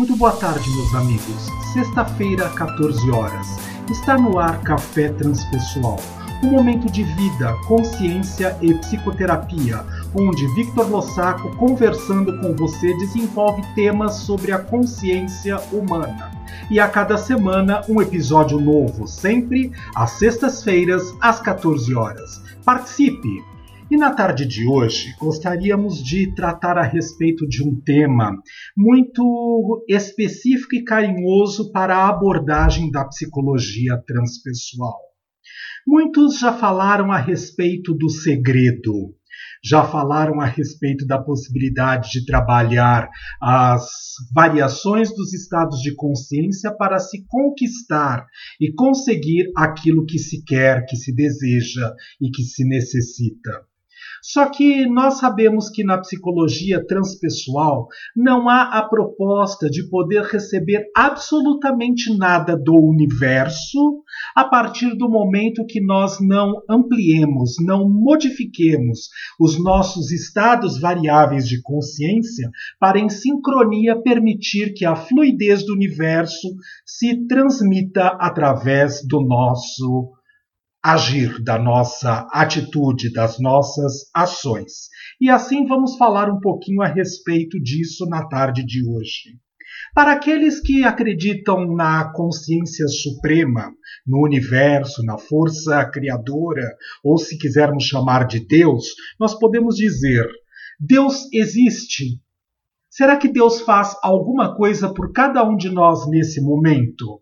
Muito boa tarde, meus amigos. Sexta-feira, 14 horas. Está no ar Café Transpessoal. Um momento de vida, consciência e psicoterapia, onde Victor Lossaco, conversando com você, desenvolve temas sobre a consciência humana. E a cada semana, um episódio novo, sempre às sextas-feiras, às 14 horas. Participe! E na tarde de hoje, gostaríamos de tratar a respeito de um tema muito específico e carinhoso para a abordagem da psicologia transpessoal. Muitos já falaram a respeito do segredo, já falaram a respeito da possibilidade de trabalhar as variações dos estados de consciência para se conquistar e conseguir aquilo que se quer, que se deseja e que se necessita. Só que nós sabemos que na psicologia transpessoal não há a proposta de poder receber absolutamente nada do universo a partir do momento que nós não ampliemos, não modifiquemos os nossos estados variáveis de consciência para, em sincronia, permitir que a fluidez do universo se transmita através do nosso agir, da nossa atitude, das nossas ações. E assim vamos falar um pouquinho a respeito disso na tarde de hoje. Para aqueles que acreditam na consciência suprema, no universo, na força criadora, ou se quisermos chamar de Deus, nós podemos dizer: Deus existe. Será que Deus faz alguma coisa por cada um de nós nesse momento?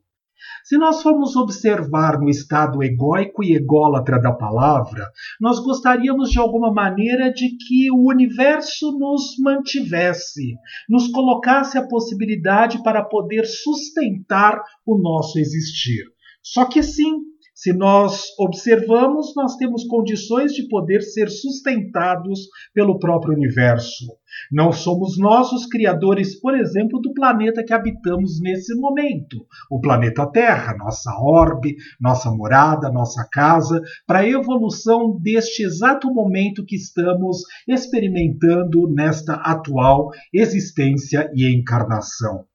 Se nós formos observar no estado egóico e ególatra da palavra, nós gostaríamos de alguma maneira de que o universo nos mantivesse, nos colocasse a possibilidade para poder sustentar o nosso existir. Só que sim, se nós observamos, nós temos condições de poder ser sustentados pelo próprio universo. Não somos nós os criadores, por exemplo, do planeta que habitamos nesse momento, o planeta Terra, nossa orbe, nossa morada, nossa casa, para a evolução deste exato momento que estamos experimentando nesta atual existência e encarnação.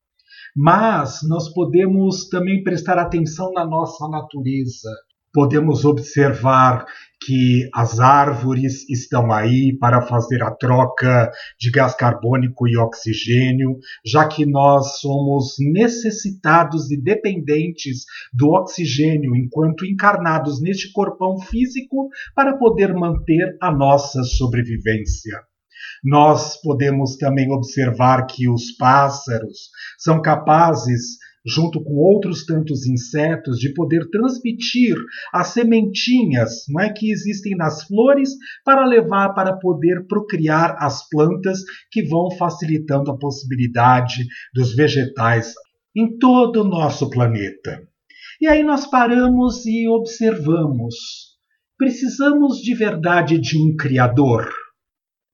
Mas nós podemos também prestar atenção na nossa natureza. Podemos observar que as árvores estão aí para fazer a troca de gás carbônico e oxigênio, já que nós somos necessitados e dependentes do oxigênio enquanto encarnados neste corpão físico para poder manter a nossa sobrevivência. Nós podemos também observar que os pássaros são capazes junto com outros tantos insetos, de poder transmitir as sementinhas não é, que existem nas flores para levar para poder procriar as plantas que vão facilitando a possibilidade dos vegetais em todo o nosso planeta. E aí nós paramos e observamos. Precisamos de verdade de um Criador?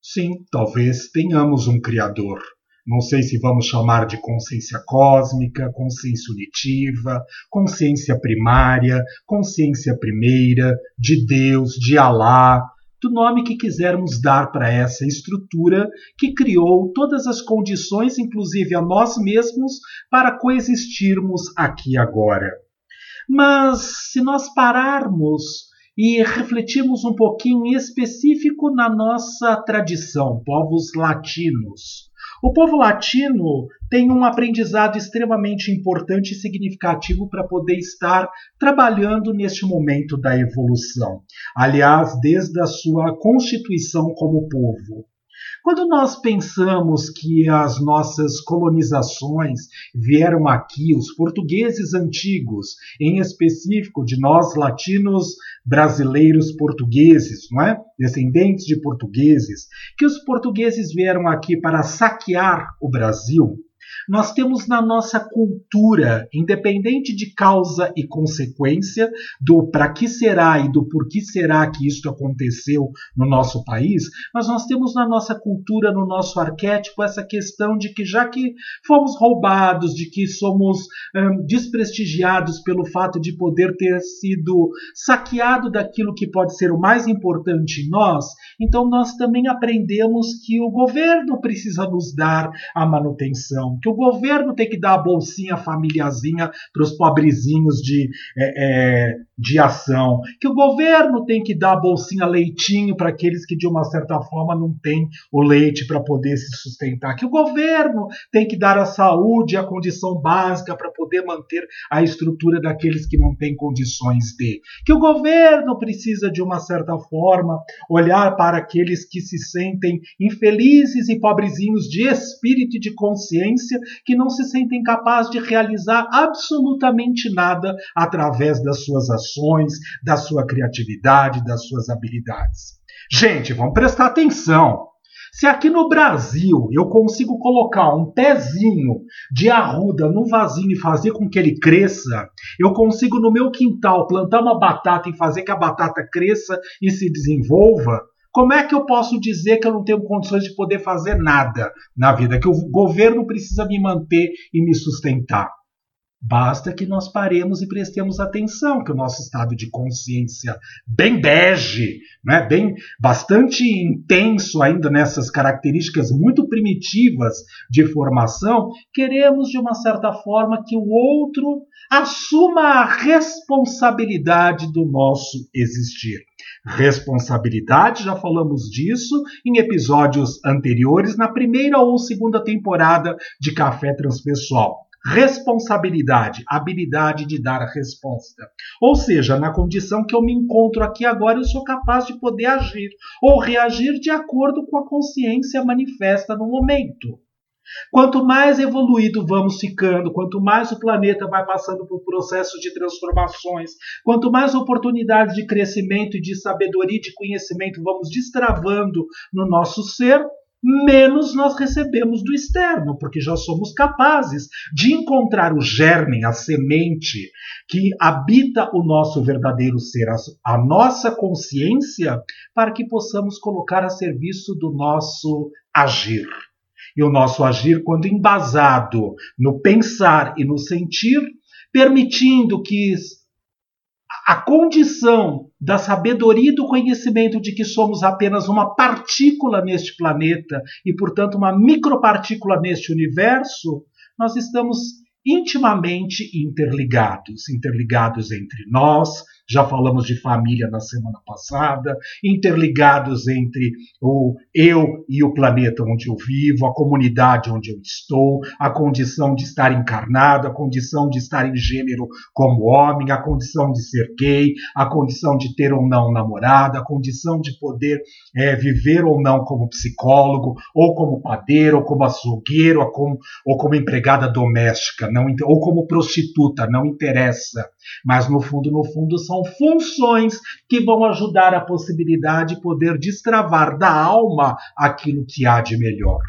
Sim, talvez tenhamos um Criador. Não sei se vamos chamar de consciência cósmica, consciência unitiva, consciência primária, consciência primeira, de Deus, de Alá, do nome que quisermos dar para essa estrutura que criou todas as condições, inclusive a nós mesmos, para coexistirmos aqui agora. Mas se nós pararmos e refletirmos um pouquinho em específico na nossa tradição, povos latinos. O povo latino tem um aprendizado extremamente importante e significativo para poder estar trabalhando neste momento da evolução. Aliás, desde a sua constituição como povo. Quando nós pensamos que as nossas colonizações vieram aqui, os portugueses antigos, em específico de nós latinos brasileiros portugueses, não é? Descendentes de portugueses, que os portugueses vieram aqui para saquear o Brasil, nós temos na nossa cultura, independente de causa e consequência, do para que será e do por que será que isto aconteceu no nosso país, mas nós temos na nossa cultura, no nosso arquétipo, essa questão de que já que fomos roubados, de que somos hum, desprestigiados pelo fato de poder ter sido saqueado daquilo que pode ser o mais importante em nós, então nós também aprendemos que o governo precisa nos dar a manutenção que o governo tem que dar a bolsinha famíliazinha para os pobrezinhos de, é, é, de ação, que o governo tem que dar a bolsinha leitinho para aqueles que de uma certa forma não têm o leite para poder se sustentar, que o governo tem que dar a saúde, a condição básica para poder manter a estrutura daqueles que não têm condições de, que o governo precisa de uma certa forma olhar para aqueles que se sentem infelizes e pobrezinhos de espírito e de consciência, que não se sentem capazes de realizar absolutamente nada através das suas ações, da sua criatividade, das suas habilidades. Gente, vamos prestar atenção. Se aqui no Brasil eu consigo colocar um pezinho de arruda num vasinho e fazer com que ele cresça, eu consigo no meu quintal plantar uma batata e fazer que a batata cresça e se desenvolva, como é que eu posso dizer que eu não tenho condições de poder fazer nada na vida, que o governo precisa me manter e me sustentar? Basta que nós paremos e prestemos atenção, que o nosso estado de consciência bem bege, né, bem bastante intenso ainda nessas características muito primitivas de formação, queremos de uma certa forma que o outro assuma a responsabilidade do nosso existir. Responsabilidade, já falamos disso em episódios anteriores, na primeira ou segunda temporada de Café Transpessoal. Responsabilidade, habilidade de dar a resposta. Ou seja, na condição que eu me encontro aqui agora, eu sou capaz de poder agir ou reagir de acordo com a consciência manifesta no momento. Quanto mais evoluído vamos ficando, quanto mais o planeta vai passando por processos de transformações, quanto mais oportunidades de crescimento e de sabedoria e de conhecimento vamos destravando no nosso ser, menos nós recebemos do externo, porque já somos capazes de encontrar o germe, a semente que habita o nosso verdadeiro ser, a nossa consciência, para que possamos colocar a serviço do nosso agir. E o nosso agir, quando embasado no pensar e no sentir, permitindo que a condição da sabedoria e do conhecimento de que somos apenas uma partícula neste planeta e, portanto, uma micropartícula neste universo, nós estamos intimamente interligados interligados entre nós, já falamos de família na semana passada, interligados entre o eu e o planeta onde eu vivo, a comunidade onde eu estou, a condição de estar encarnado, a condição de estar em gênero como homem, a condição de ser gay, a condição de ter ou não namorada, a condição de poder é, viver ou não como psicólogo, ou como padeiro, ou como açougueiro, ou como, ou como empregada doméstica, não, ou como prostituta, não interessa. Mas no fundo, no fundo, são funções que vão ajudar a possibilidade de poder destravar da alma aquilo que há de melhor.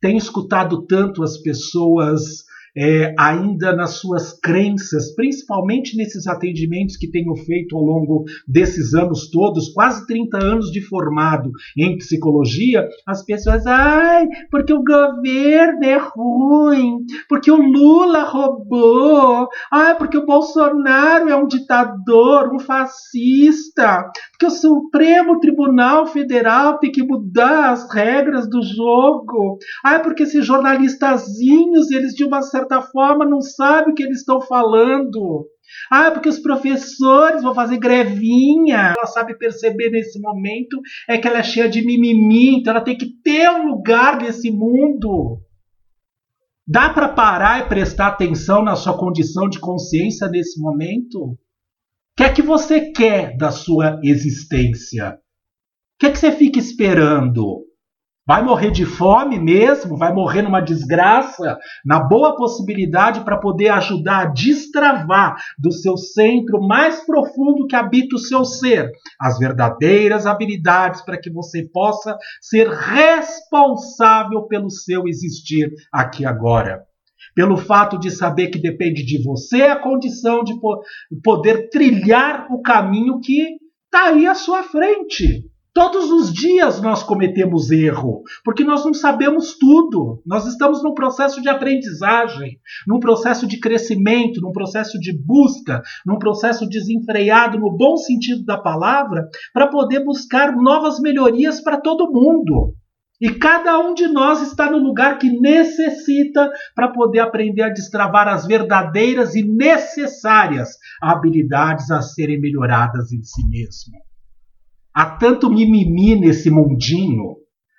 Tenho escutado tanto as pessoas é, ainda nas suas crenças, principalmente nesses atendimentos que tenho feito ao longo desses anos todos, quase 30 anos de formado em psicologia, as pessoas, ai, porque o governo é ruim, porque o Lula roubou, ai, porque o Bolsonaro é um ditador, um fascista, porque o Supremo Tribunal Federal tem que mudar as regras do jogo, ai, porque esses jornalistazinhos, eles de uma certa certa forma, não sabe o que eles estão falando. Ah, porque os professores vão fazer grevinha. Ela sabe perceber nesse momento é que ela é cheia de mimimi, então ela tem que ter um lugar nesse mundo. Dá para parar e prestar atenção na sua condição de consciência nesse momento? O que é que você quer da sua existência? O que é que você fica esperando? Vai morrer de fome mesmo? Vai morrer numa desgraça? Na boa possibilidade para poder ajudar a destravar do seu centro mais profundo que habita o seu ser as verdadeiras habilidades para que você possa ser responsável pelo seu existir aqui agora. Pelo fato de saber que depende de você a condição de poder trilhar o caminho que está aí à sua frente. Todos os dias nós cometemos erro, porque nós não sabemos tudo. Nós estamos num processo de aprendizagem, num processo de crescimento, num processo de busca, num processo desenfreado no bom sentido da palavra, para poder buscar novas melhorias para todo mundo. E cada um de nós está no lugar que necessita para poder aprender a destravar as verdadeiras e necessárias habilidades a serem melhoradas em si mesmo. Há tanto mimimi nesse mundinho,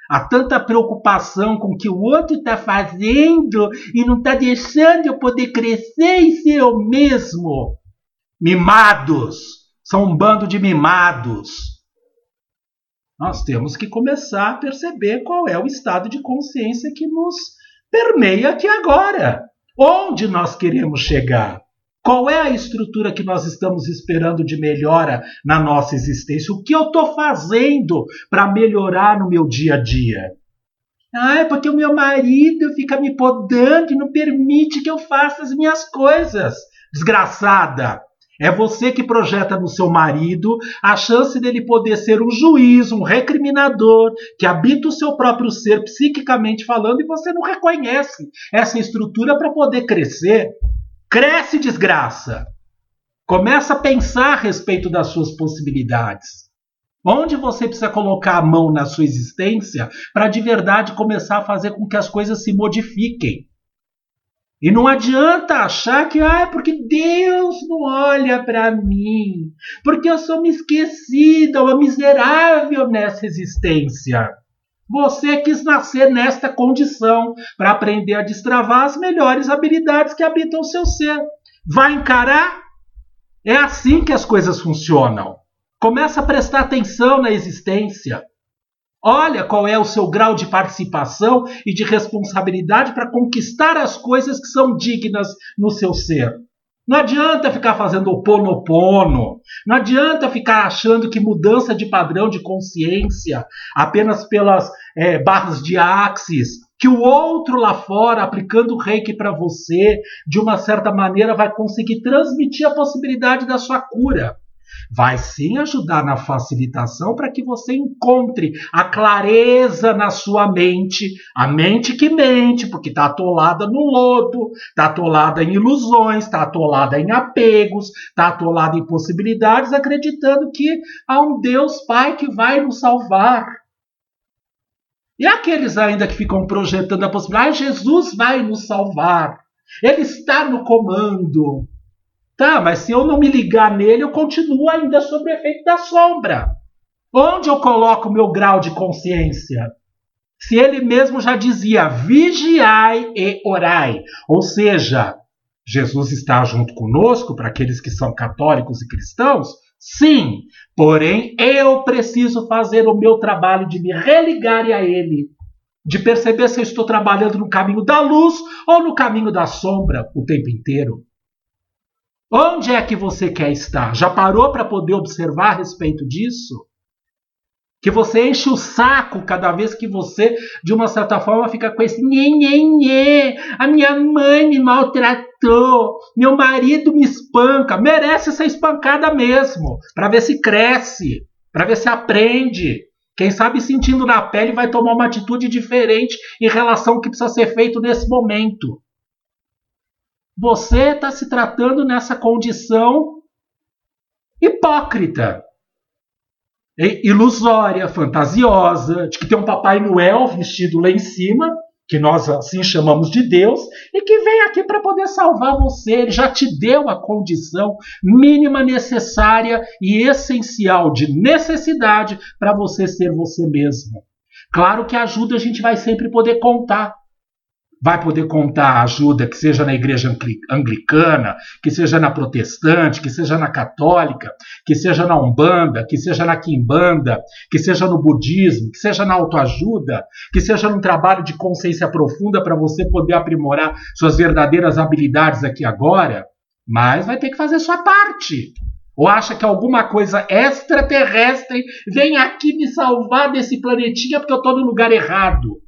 há tanta preocupação com o que o outro está fazendo e não está deixando eu poder crescer e ser eu mesmo. Mimados! São um bando de mimados nós temos que começar a perceber qual é o estado de consciência que nos permeia aqui agora. Onde nós queremos chegar? Qual é a estrutura que nós estamos esperando de melhora na nossa existência? O que eu estou fazendo para melhorar no meu dia a dia? Ah, é porque o meu marido fica me podando e não permite que eu faça as minhas coisas. Desgraçada! É você que projeta no seu marido a chance dele poder ser um juiz, um recriminador, que habita o seu próprio ser psiquicamente falando e você não reconhece essa estrutura para poder crescer. Cresce, desgraça! Começa a pensar a respeito das suas possibilidades. Onde você precisa colocar a mão na sua existência para de verdade começar a fazer com que as coisas se modifiquem. E não adianta achar que ah, é porque Deus não olha para mim, porque eu sou uma esquecida, uma miserável nessa existência. Você quis nascer nesta condição para aprender a destravar as melhores habilidades que habitam o seu ser. Vai encarar? É assim que as coisas funcionam. Começa a prestar atenção na existência. Olha qual é o seu grau de participação e de responsabilidade para conquistar as coisas que são dignas no seu ser. Não adianta ficar fazendo o pono. Não adianta ficar achando que mudança de padrão de consciência apenas pelas é, barras de axis, que o outro lá fora, aplicando o reiki para você, de uma certa maneira vai conseguir transmitir a possibilidade da sua cura vai sim ajudar na facilitação para que você encontre a clareza na sua mente, a mente que mente, porque está atolada no lodo, está atolada em ilusões, está atolada em apegos, está atolada em possibilidades, acreditando que há um Deus Pai que vai nos salvar. E aqueles ainda que ficam projetando a possibilidade, ah, Jesus vai nos salvar. Ele está no comando. Tá, mas se eu não me ligar nele, eu continuo ainda sob o efeito da sombra. Onde eu coloco o meu grau de consciência? Se ele mesmo já dizia, vigiai e orai. Ou seja, Jesus está junto conosco para aqueles que são católicos e cristãos? Sim, porém eu preciso fazer o meu trabalho de me religar a Ele, de perceber se eu estou trabalhando no caminho da luz ou no caminho da sombra o tempo inteiro. Onde é que você quer estar? Já parou para poder observar a respeito disso? Que você enche o saco cada vez que você, de uma certa forma, fica com esse nhê, nhê, nhê. A minha mãe me maltratou, meu marido me espanca. Merece ser espancada mesmo, para ver se cresce, para ver se aprende. Quem sabe sentindo na pele vai tomar uma atitude diferente em relação ao que precisa ser feito nesse momento. Você está se tratando nessa condição hipócrita, ilusória, fantasiosa, de que tem um Papai Noel vestido lá em cima, que nós assim chamamos de Deus, e que vem aqui para poder salvar você. Ele já te deu a condição mínima necessária e essencial de necessidade para você ser você mesmo. Claro que ajuda a gente vai sempre poder contar vai poder contar ajuda, que seja na igreja anglicana, que seja na protestante, que seja na católica, que seja na umbanda, que seja na quimbanda, que seja no budismo, que seja na autoajuda, que seja num trabalho de consciência profunda para você poder aprimorar suas verdadeiras habilidades aqui agora, mas vai ter que fazer sua parte. Ou acha que alguma coisa extraterrestre vem aqui me salvar desse planetinha porque eu estou no lugar errado?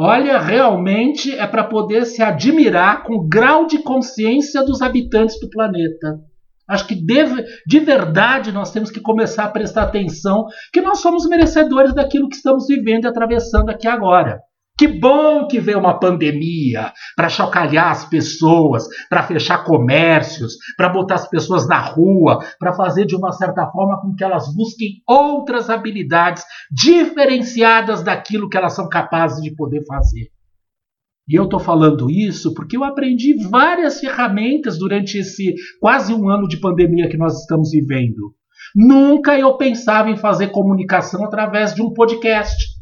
Olha, realmente é para poder se admirar com o grau de consciência dos habitantes do planeta. Acho que deve, de verdade nós temos que começar a prestar atenção que nós somos merecedores daquilo que estamos vivendo e atravessando aqui agora. Que bom que veio uma pandemia para chocalhar as pessoas, para fechar comércios, para botar as pessoas na rua, para fazer de uma certa forma com que elas busquem outras habilidades diferenciadas daquilo que elas são capazes de poder fazer. E eu estou falando isso porque eu aprendi várias ferramentas durante esse quase um ano de pandemia que nós estamos vivendo. Nunca eu pensava em fazer comunicação através de um podcast.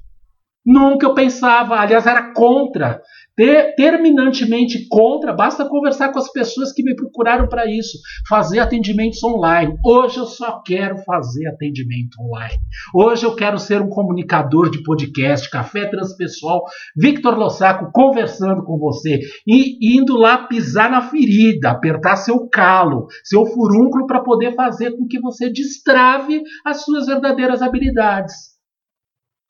Nunca eu pensava, aliás, era contra, ter, terminantemente contra. Basta conversar com as pessoas que me procuraram para isso, fazer atendimentos online. Hoje eu só quero fazer atendimento online. Hoje eu quero ser um comunicador de podcast, café transpessoal, Victor Lossaco conversando com você e indo lá pisar na ferida, apertar seu calo, seu furúnculo para poder fazer com que você destrave as suas verdadeiras habilidades.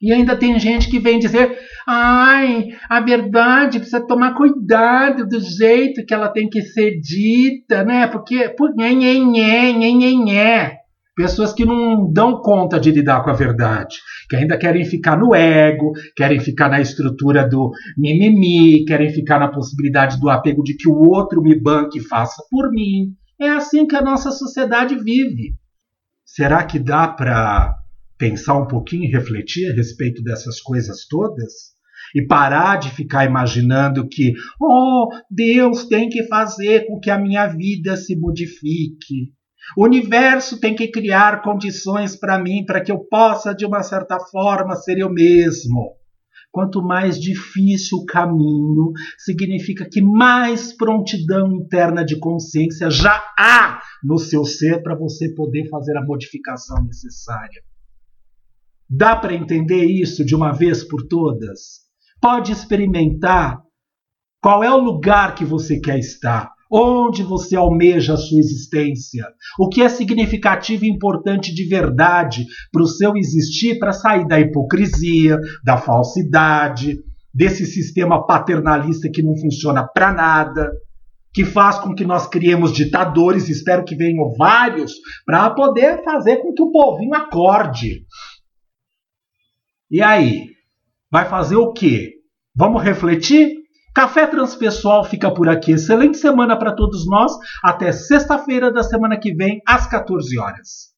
E ainda tem gente que vem dizer: ai, a verdade precisa tomar cuidado do jeito que ela tem que ser dita, né? Porque, por nhê, nhê. Pessoas que não dão conta de lidar com a verdade, que ainda querem ficar no ego, querem ficar na estrutura do mimimi, querem ficar na possibilidade do apego de que o outro me banque e faça por mim. É assim que a nossa sociedade vive. Será que dá para pensar um pouquinho e refletir a respeito dessas coisas todas? E parar de ficar imaginando que, oh, Deus tem que fazer com que a minha vida se modifique. O universo tem que criar condições para mim para que eu possa, de uma certa forma, ser eu mesmo. Quanto mais difícil o caminho, significa que mais prontidão interna de consciência já há no seu ser para você poder fazer a modificação necessária. Dá para entender isso de uma vez por todas? Pode experimentar qual é o lugar que você quer estar, onde você almeja a sua existência, o que é significativo e importante de verdade para o seu existir, para sair da hipocrisia, da falsidade, desse sistema paternalista que não funciona para nada, que faz com que nós criemos ditadores, espero que venham vários, para poder fazer com que o povinho acorde. E aí? Vai fazer o quê? Vamos refletir? Café Transpessoal fica por aqui. Excelente semana para todos nós. Até sexta-feira da semana que vem, às 14 horas.